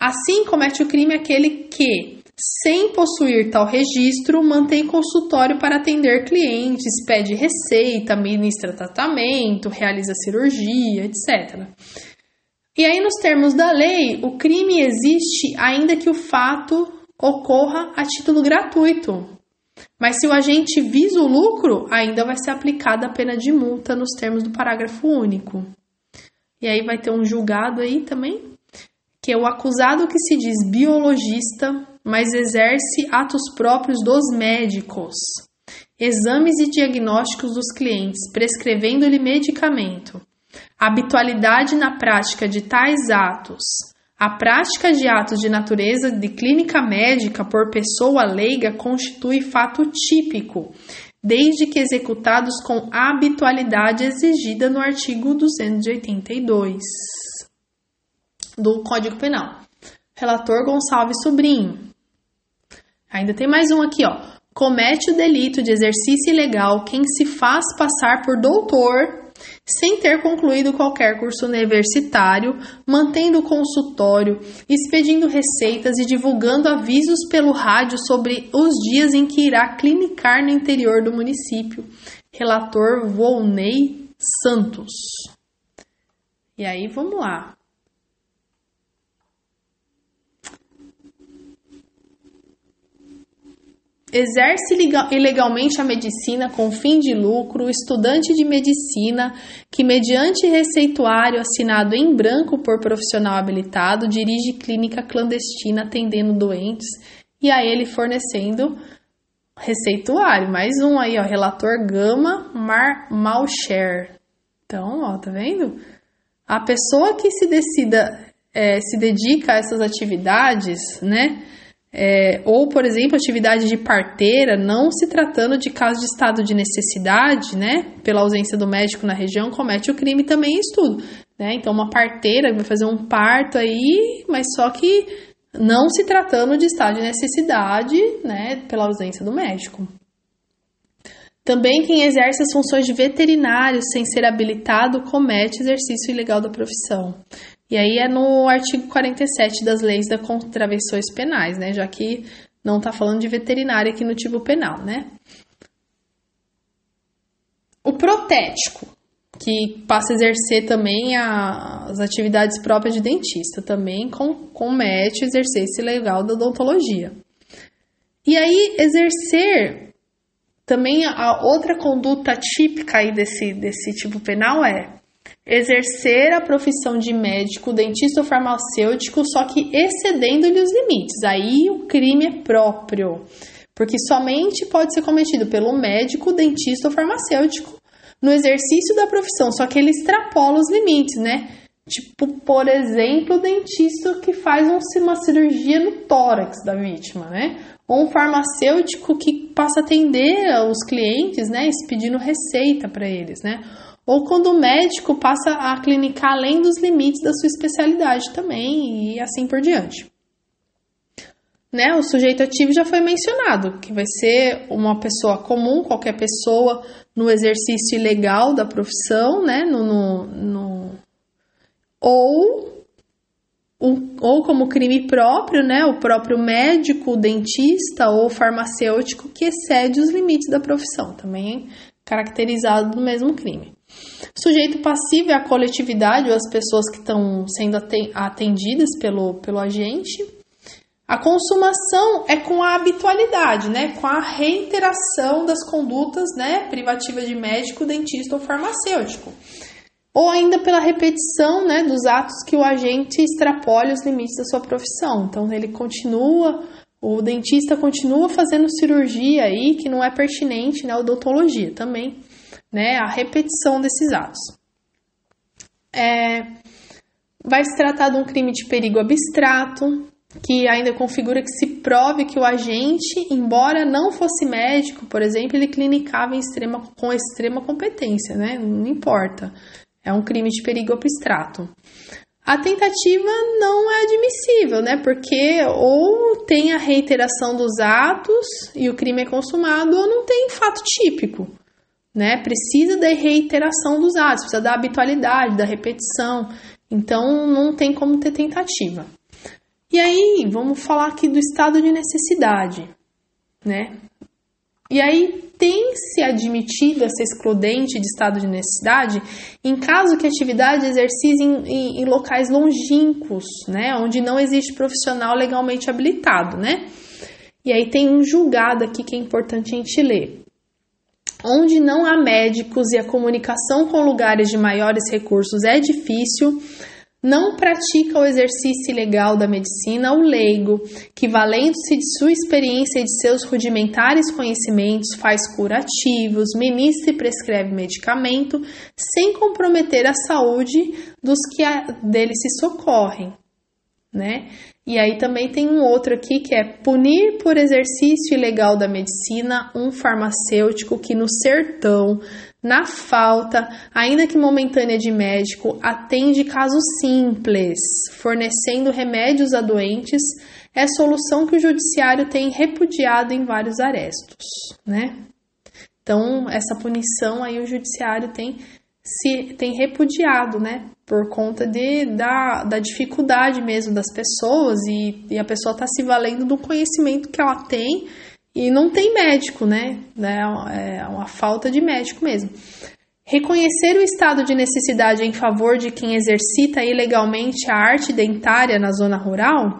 Speaker 1: Assim, comete o crime aquele que sem possuir tal registro, mantém consultório para atender clientes, pede receita, ministra tratamento, realiza cirurgia, etc. E aí, nos termos da lei, o crime existe ainda que o fato ocorra a título gratuito. Mas se o agente visa o lucro, ainda vai ser aplicada a pena de multa nos termos do parágrafo único. E aí vai ter um julgado aí também, que é o acusado que se diz biologista mas exerce atos próprios dos médicos, exames e diagnósticos dos clientes, prescrevendo-lhe medicamento, habitualidade na prática de tais atos, a prática de atos de natureza de clínica médica por pessoa leiga constitui fato típico, desde que executados com habitualidade exigida no artigo 282 do Código Penal. Relator Gonçalves Sobrinho. Ainda tem mais um aqui, ó. Comete o delito de exercício ilegal quem se faz passar por doutor sem ter concluído qualquer curso universitário, mantendo consultório, expedindo receitas e divulgando avisos pelo rádio sobre os dias em que irá clinicar no interior do município. Relator Volney Santos. E aí, vamos lá. Exerce ilegalmente a medicina com fim de lucro, estudante de medicina que, mediante receituário assinado em branco por profissional habilitado, dirige clínica clandestina atendendo doentes e a ele fornecendo receituário. Mais um aí, ó, relator Gama Mar Malcher. Então, ó, tá vendo? A pessoa que se decida, é, se dedica a essas atividades, né? É, ou, por exemplo, atividade de parteira, não se tratando de caso de estado de necessidade, né, pela ausência do médico na região, comete o crime também em estudo. né? Então, uma parteira vai fazer um parto aí, mas só que não se tratando de estado de necessidade, né, pela ausência do médico. Também quem exerce as funções de veterinário sem ser habilitado comete exercício ilegal da profissão. E aí é no artigo 47 das leis das contravenções penais, né? Já que não está falando de veterinário aqui no tipo penal, né? O protético, que passa a exercer também a, as atividades próprias de dentista, também com, comete o exercício ilegal da odontologia. E aí, exercer também a outra conduta típica aí desse, desse tipo penal é exercer a profissão de médico, dentista ou farmacêutico, só que excedendo-lhe os limites. Aí o crime é próprio, porque somente pode ser cometido pelo médico, dentista ou farmacêutico no exercício da profissão, só que ele extrapola os limites, né? Tipo, por exemplo, o dentista que faz uma cirurgia no tórax da vítima, né? Ou um farmacêutico que passa a atender os clientes, né? Pedindo receita para eles, né? Ou quando o médico passa a clinicar além dos limites da sua especialidade também, e assim por diante. Né, o sujeito ativo já foi mencionado, que vai ser uma pessoa comum, qualquer pessoa no exercício ilegal da profissão, né, no, no, no ou, um, ou como crime próprio, né, o próprio médico, dentista ou farmacêutico que excede os limites da profissão, também caracterizado no mesmo crime. Sujeito passivo é a coletividade ou as pessoas que estão sendo atendidas pelo, pelo agente. A consumação é com a habitualidade, né? Com a reiteração das condutas, né? Privativa de médico, dentista ou farmacêutico. Ou ainda pela repetição, né? Dos atos que o agente extrapole os limites da sua profissão. Então, ele continua, o dentista continua fazendo cirurgia aí que não é pertinente, né? Odontologia também né, a repetição desses atos. É, vai se tratar de um crime de perigo abstrato, que ainda configura que se prove que o agente, embora não fosse médico, por exemplo, ele clinicava extrema, com extrema competência, né? Não importa. É um crime de perigo abstrato. A tentativa não é admissível, né? Porque ou tem a reiteração dos atos e o crime é consumado, ou não tem fato típico né? Precisa da reiteração dos atos, precisa da habitualidade, da repetição. Então não tem como ter tentativa. E aí, vamos falar aqui do estado de necessidade, né? E aí tem se admitido essa excludente de estado de necessidade em caso que a atividade exercise em, em, em locais longínquos, né? Onde não existe profissional legalmente habilitado, né? E aí tem um julgado aqui que é importante a gente ler onde não há médicos e a comunicação com lugares de maiores recursos é difícil, não pratica o exercício legal da medicina o leigo, que valendo-se de sua experiência e de seus rudimentares conhecimentos, faz curativos, ministra e prescreve medicamento, sem comprometer a saúde dos que dele se socorrem, né? E aí também tem um outro aqui que é punir por exercício ilegal da medicina um farmacêutico que no sertão, na falta, ainda que momentânea de médico, atende casos simples, fornecendo remédios a doentes, é solução que o judiciário tem repudiado em vários arestos, né? Então, essa punição aí o judiciário tem se tem repudiado, né? Por conta de, da, da dificuldade mesmo das pessoas e, e a pessoa está se valendo do conhecimento que ela tem e não tem médico, né? É, é uma falta de médico mesmo. Reconhecer o estado de necessidade em favor de quem exercita ilegalmente a arte dentária na zona rural,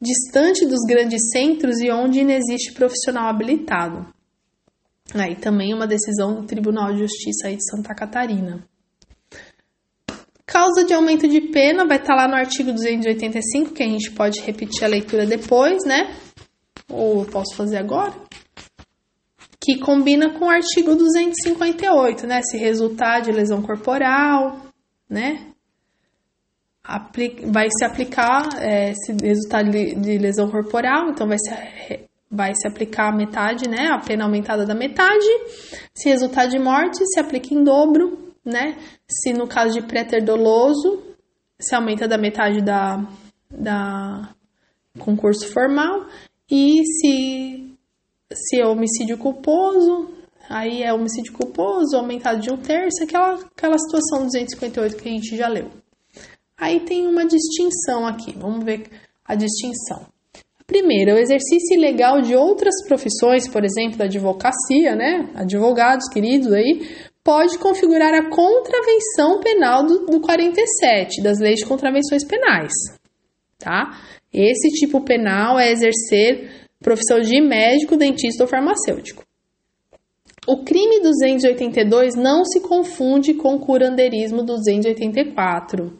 Speaker 1: distante dos grandes centros e onde não existe profissional habilitado. Aí também uma decisão do Tribunal de Justiça aí de Santa Catarina. Causa de aumento de pena vai estar tá lá no artigo 285, que a gente pode repetir a leitura depois, né? Ou posso fazer agora? Que combina com o artigo 258, né? Se resultar de lesão corporal, né? vai se aplicar é, se resultar de lesão corporal, então vai se vai se aplicar a metade, né? A pena aumentada da metade. Se resultar de morte, se aplica em dobro. né? Se no caso de préter doloso, se aumenta da metade da, da concurso formal. E se, se é homicídio culposo, aí é homicídio culposo, aumentado de um terço, aquela, aquela situação 258 que a gente já leu. Aí tem uma distinção aqui, vamos ver a distinção. Primeiro, o exercício ilegal de outras profissões, por exemplo, da advocacia, né? Advogados queridos aí, pode configurar a contravenção penal do, do 47, das leis de contravenções penais, tá? Esse tipo penal é exercer profissão de médico, dentista ou farmacêutico. O crime 282 não se confunde com o curandeirismo 284.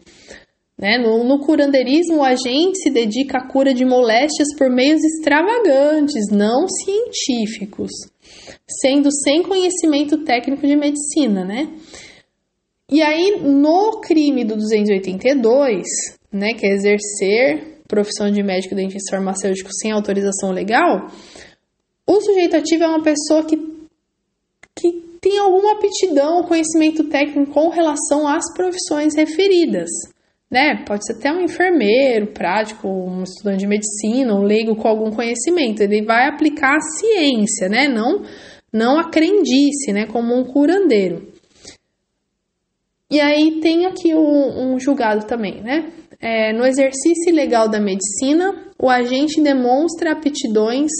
Speaker 1: Né? No, no curandeirismo, o agente se dedica à cura de moléstias por meios extravagantes, não científicos, sendo sem conhecimento técnico de medicina, né? E aí, no crime do 282, né, que é exercer profissão de médico dentista farmacêutico sem autorização legal, o sujeito ativo é uma pessoa que, que tem alguma aptidão, conhecimento técnico com relação às profissões referidas né? Pode ser até um enfermeiro prático, um estudante de medicina, um leigo com algum conhecimento. Ele vai aplicar a ciência, né? Não, não a crendice, né? Como um curandeiro. E aí tem aqui um, um julgado também, né? É, no exercício ilegal da medicina, o agente demonstra aptidões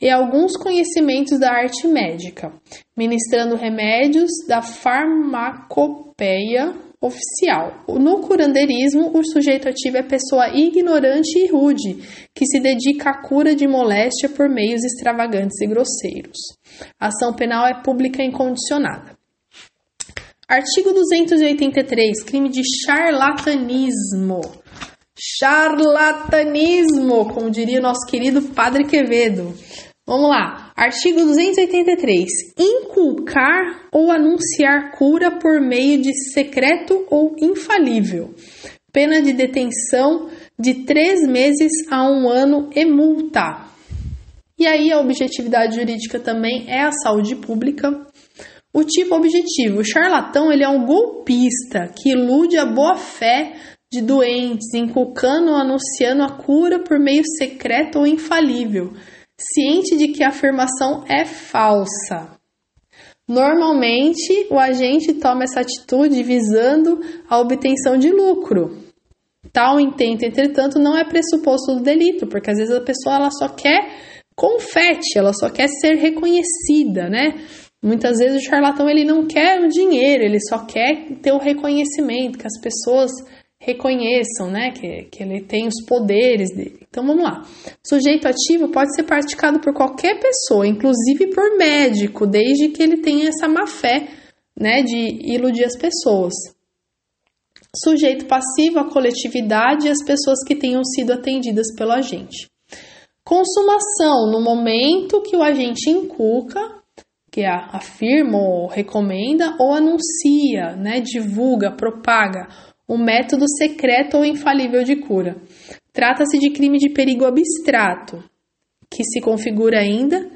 Speaker 1: e alguns conhecimentos da arte médica, ministrando remédios da farmacopeia oficial. No curandeirismo, o sujeito ativo é pessoa ignorante e rude, que se dedica à cura de moléstia por meios extravagantes e grosseiros. A ação penal é pública incondicionada. Artigo 283, crime de charlatanismo. Charlatanismo, como diria o nosso querido Padre Quevedo. Vamos lá. Artigo 283. Inculcar ou anunciar cura por meio de secreto ou infalível. Pena de detenção de três meses a um ano e multa. E aí a objetividade jurídica também é a saúde pública. O tipo objetivo, o charlatão, ele é um golpista que ilude a boa fé de doentes, inculcando ou anunciando a cura por meio secreto ou infalível ciente de que a afirmação é falsa. Normalmente, o agente toma essa atitude visando a obtenção de lucro. Tal intento, entretanto, não é pressuposto do delito, porque às vezes a pessoa ela só quer confete, ela só quer ser reconhecida, né? Muitas vezes o charlatão ele não quer o dinheiro, ele só quer ter o reconhecimento, que as pessoas reconheçam, né, que, que ele tem os poderes dele. Então vamos lá. Sujeito ativo pode ser praticado por qualquer pessoa, inclusive por médico, desde que ele tenha essa má fé, né, de iludir as pessoas. Sujeito passivo, a coletividade e as pessoas que tenham sido atendidas pelo agente. Consumação, no momento que o agente inculca, que afirma ou recomenda, ou anuncia, né, divulga, propaga um método secreto ou infalível de cura. Trata-se de crime de perigo abstrato, que se configura ainda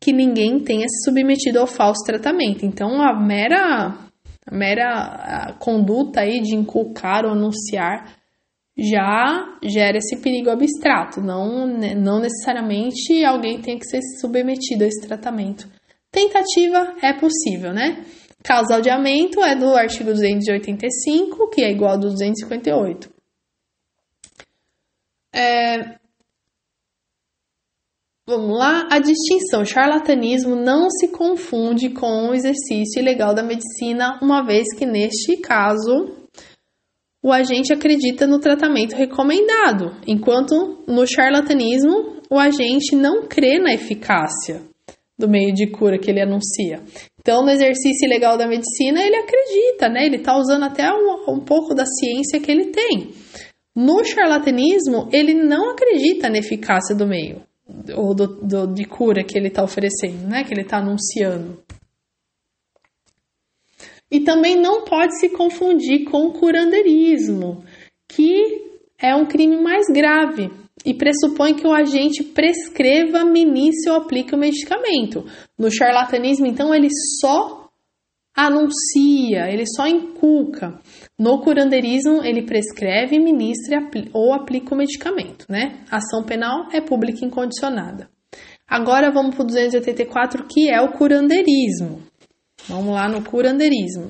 Speaker 1: que ninguém tenha se submetido ao falso tratamento. Então, a mera, a mera conduta aí de inculcar ou anunciar já gera esse perigo abstrato. Não, né, não necessariamente alguém tem que ser submetido a esse tratamento. Tentativa é possível, né? Causaldeamento é do artigo 285, que é igual ao 258. É... Vamos lá, a distinção charlatanismo não se confunde com o exercício ilegal da medicina, uma vez que neste caso o agente acredita no tratamento recomendado, enquanto no charlatanismo o agente não crê na eficácia do meio de cura que ele anuncia. Então, no exercício legal da medicina, ele acredita, né? Ele está usando até um, um pouco da ciência que ele tem. No charlatanismo, ele não acredita na eficácia do meio, ou do, do de cura que ele está oferecendo, né? Que ele está anunciando. E também não pode se confundir com o curandeirismo, que é um crime mais grave, e pressupõe que o agente prescreva, ministre ou aplique o medicamento. No charlatanismo, então, ele só anuncia, ele só inculca. No curanderismo, ele prescreve, ministra ou aplica o medicamento, né? Ação penal é pública incondicionada. Agora vamos para o 284, que é o curandeirismo. Vamos lá no curandeirismo.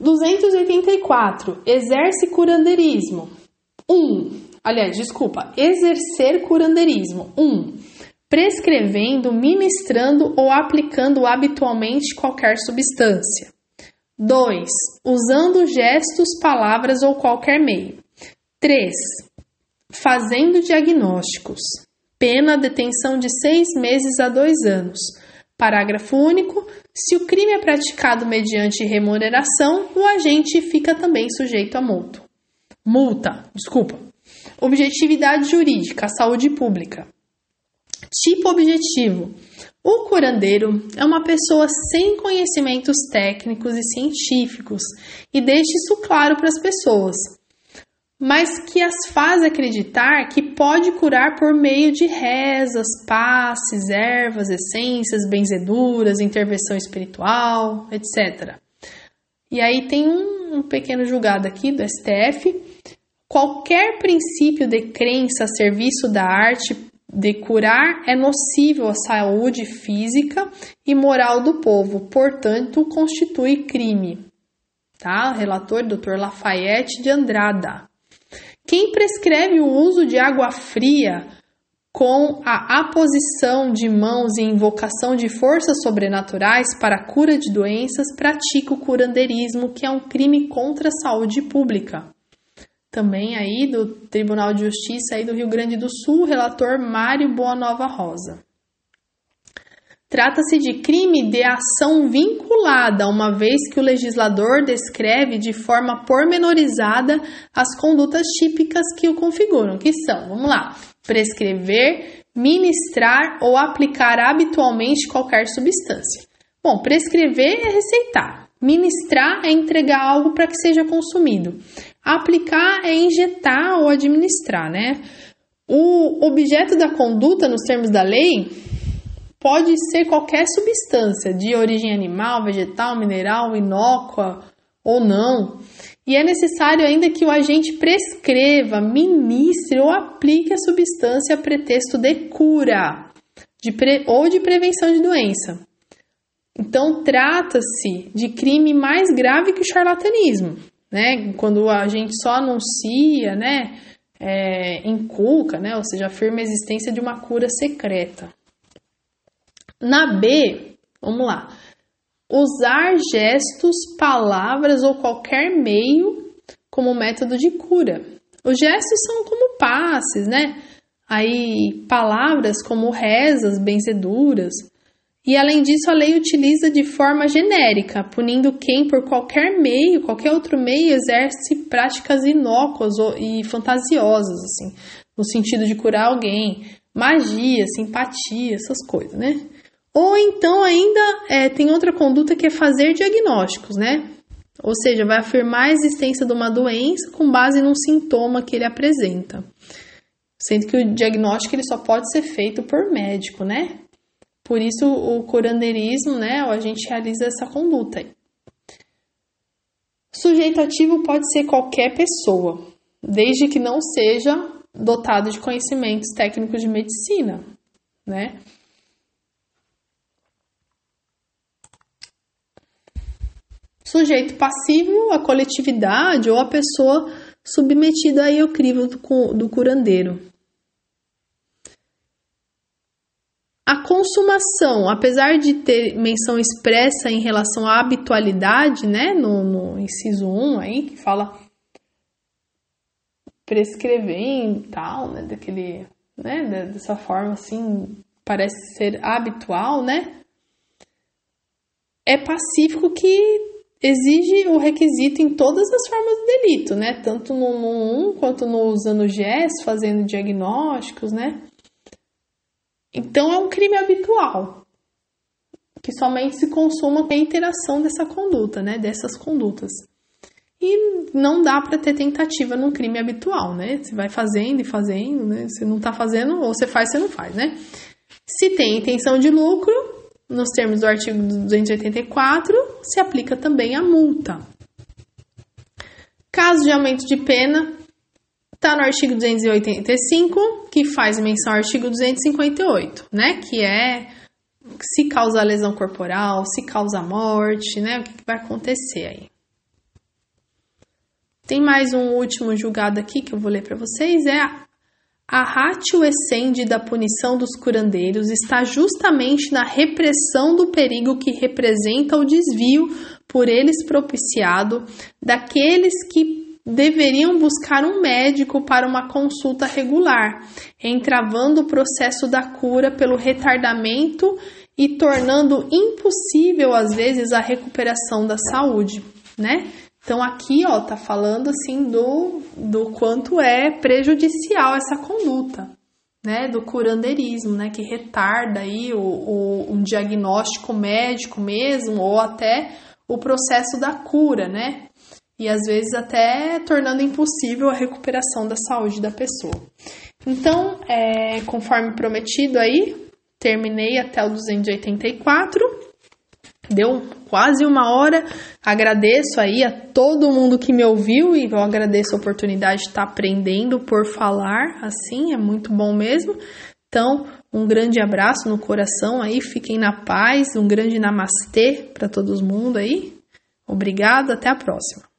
Speaker 1: 284. Exerce curandeirismo. 1. Um, aliás, desculpa, exercer curandeirismo. 1. Um, prescrevendo, ministrando ou aplicando habitualmente qualquer substância. 2. Usando gestos, palavras ou qualquer meio. 3. Fazendo diagnósticos. Pena detenção de seis meses a dois anos. Parágrafo único. Se o crime é praticado mediante remuneração, o agente fica também sujeito a multa. Multa, desculpa. Objetividade jurídica, saúde pública. Tipo objetivo. O curandeiro é uma pessoa sem conhecimentos técnicos e científicos e deixa isso claro para as pessoas, mas que as faz acreditar que pode curar por meio de rezas, passes, ervas, essências, benzeduras, intervenção espiritual, etc. E aí tem um, um pequeno julgado aqui do STF. Qualquer princípio de crença a serviço da arte de curar é nocivo à saúde física e moral do povo, portanto, constitui crime. Tá? Relator Dr. Lafayette de Andrada. Quem prescreve o uso de água fria com a aposição de mãos e invocação de forças sobrenaturais para a cura de doenças pratica o curandeirismo, que é um crime contra a saúde pública também aí do Tribunal de Justiça aí do Rio Grande do Sul, relator Mário Boanova Rosa. Trata-se de crime de ação vinculada, uma vez que o legislador descreve de forma pormenorizada as condutas típicas que o configuram, que são, vamos lá, prescrever, ministrar ou aplicar habitualmente qualquer substância. Bom, prescrever é receitar, ministrar é entregar algo para que seja consumido. Aplicar é injetar ou administrar, né? O objeto da conduta, nos termos da lei, pode ser qualquer substância de origem animal, vegetal, mineral, inócua ou não. E é necessário ainda que o agente prescreva, ministre ou aplique a substância a pretexto de cura de pre... ou de prevenção de doença. Então, trata-se de crime mais grave que o charlatanismo né? Quando a gente só anuncia, né? É, inculca, né? Ou seja, afirma a existência de uma cura secreta. Na B, vamos lá. Usar gestos, palavras ou qualquer meio como método de cura. Os gestos são como passes, né? Aí, palavras como rezas, benzeduras, e além disso, a lei utiliza de forma genérica, punindo quem, por qualquer meio, qualquer outro meio, exerce práticas inócuas e fantasiosas, assim, no sentido de curar alguém, magia, simpatia, essas coisas, né? Ou então ainda é, tem outra conduta que é fazer diagnósticos, né? Ou seja, vai afirmar a existência de uma doença com base num sintoma que ele apresenta. Sendo que o diagnóstico ele só pode ser feito por médico, né? Por isso, o curandeirismo, né, a gente realiza essa conduta. Sujeito ativo pode ser qualquer pessoa, desde que não seja dotado de conhecimentos técnicos de medicina, né? Sujeito passivo, a coletividade ou a pessoa submetida aí ao crivo do curandeiro. A consumação, apesar de ter menção expressa em relação à habitualidade, né, no, no inciso 1 aí, que fala prescrever e tal, né, daquele, né, dessa forma assim, parece ser habitual, né, é pacífico que exige o requisito em todas as formas de delito, né, tanto no, no 1 quanto no usando gesto, fazendo diagnósticos, né, então é um crime habitual que somente se consuma com a interação dessa conduta, né, dessas condutas. E não dá para ter tentativa num crime habitual, né? Você vai fazendo e fazendo, né? Você não tá fazendo, ou você faz, você não faz, né? Se tem intenção de lucro, nos termos do artigo 284, se aplica também a multa. Caso de aumento de pena, está no artigo 285, que faz menção ao artigo 258, né? Que é se causa lesão corporal, se causa morte, né? O que, vai acontecer aí? Tem mais um último julgado aqui que eu vou ler para vocês, é a ratio essendi da punição dos curandeiros está justamente na repressão do perigo que representa o desvio por eles propiciado daqueles que deveriam buscar um médico para uma consulta regular, entravando o processo da cura pelo retardamento e tornando impossível às vezes a recuperação da saúde, né? Então aqui, ó, tá falando assim do, do quanto é prejudicial essa conduta, né? Do curandeirismo, né? Que retarda aí o, o um diagnóstico médico mesmo ou até o processo da cura, né? E às vezes até tornando impossível a recuperação da saúde da pessoa. Então, é, conforme prometido aí, terminei até o 284, deu quase uma hora. Agradeço aí a todo mundo que me ouviu e eu agradeço a oportunidade de estar aprendendo por falar assim, é muito bom mesmo. Então, um grande abraço no coração aí, fiquem na paz, um grande namastê para todo mundo aí. Obrigado, até a próxima.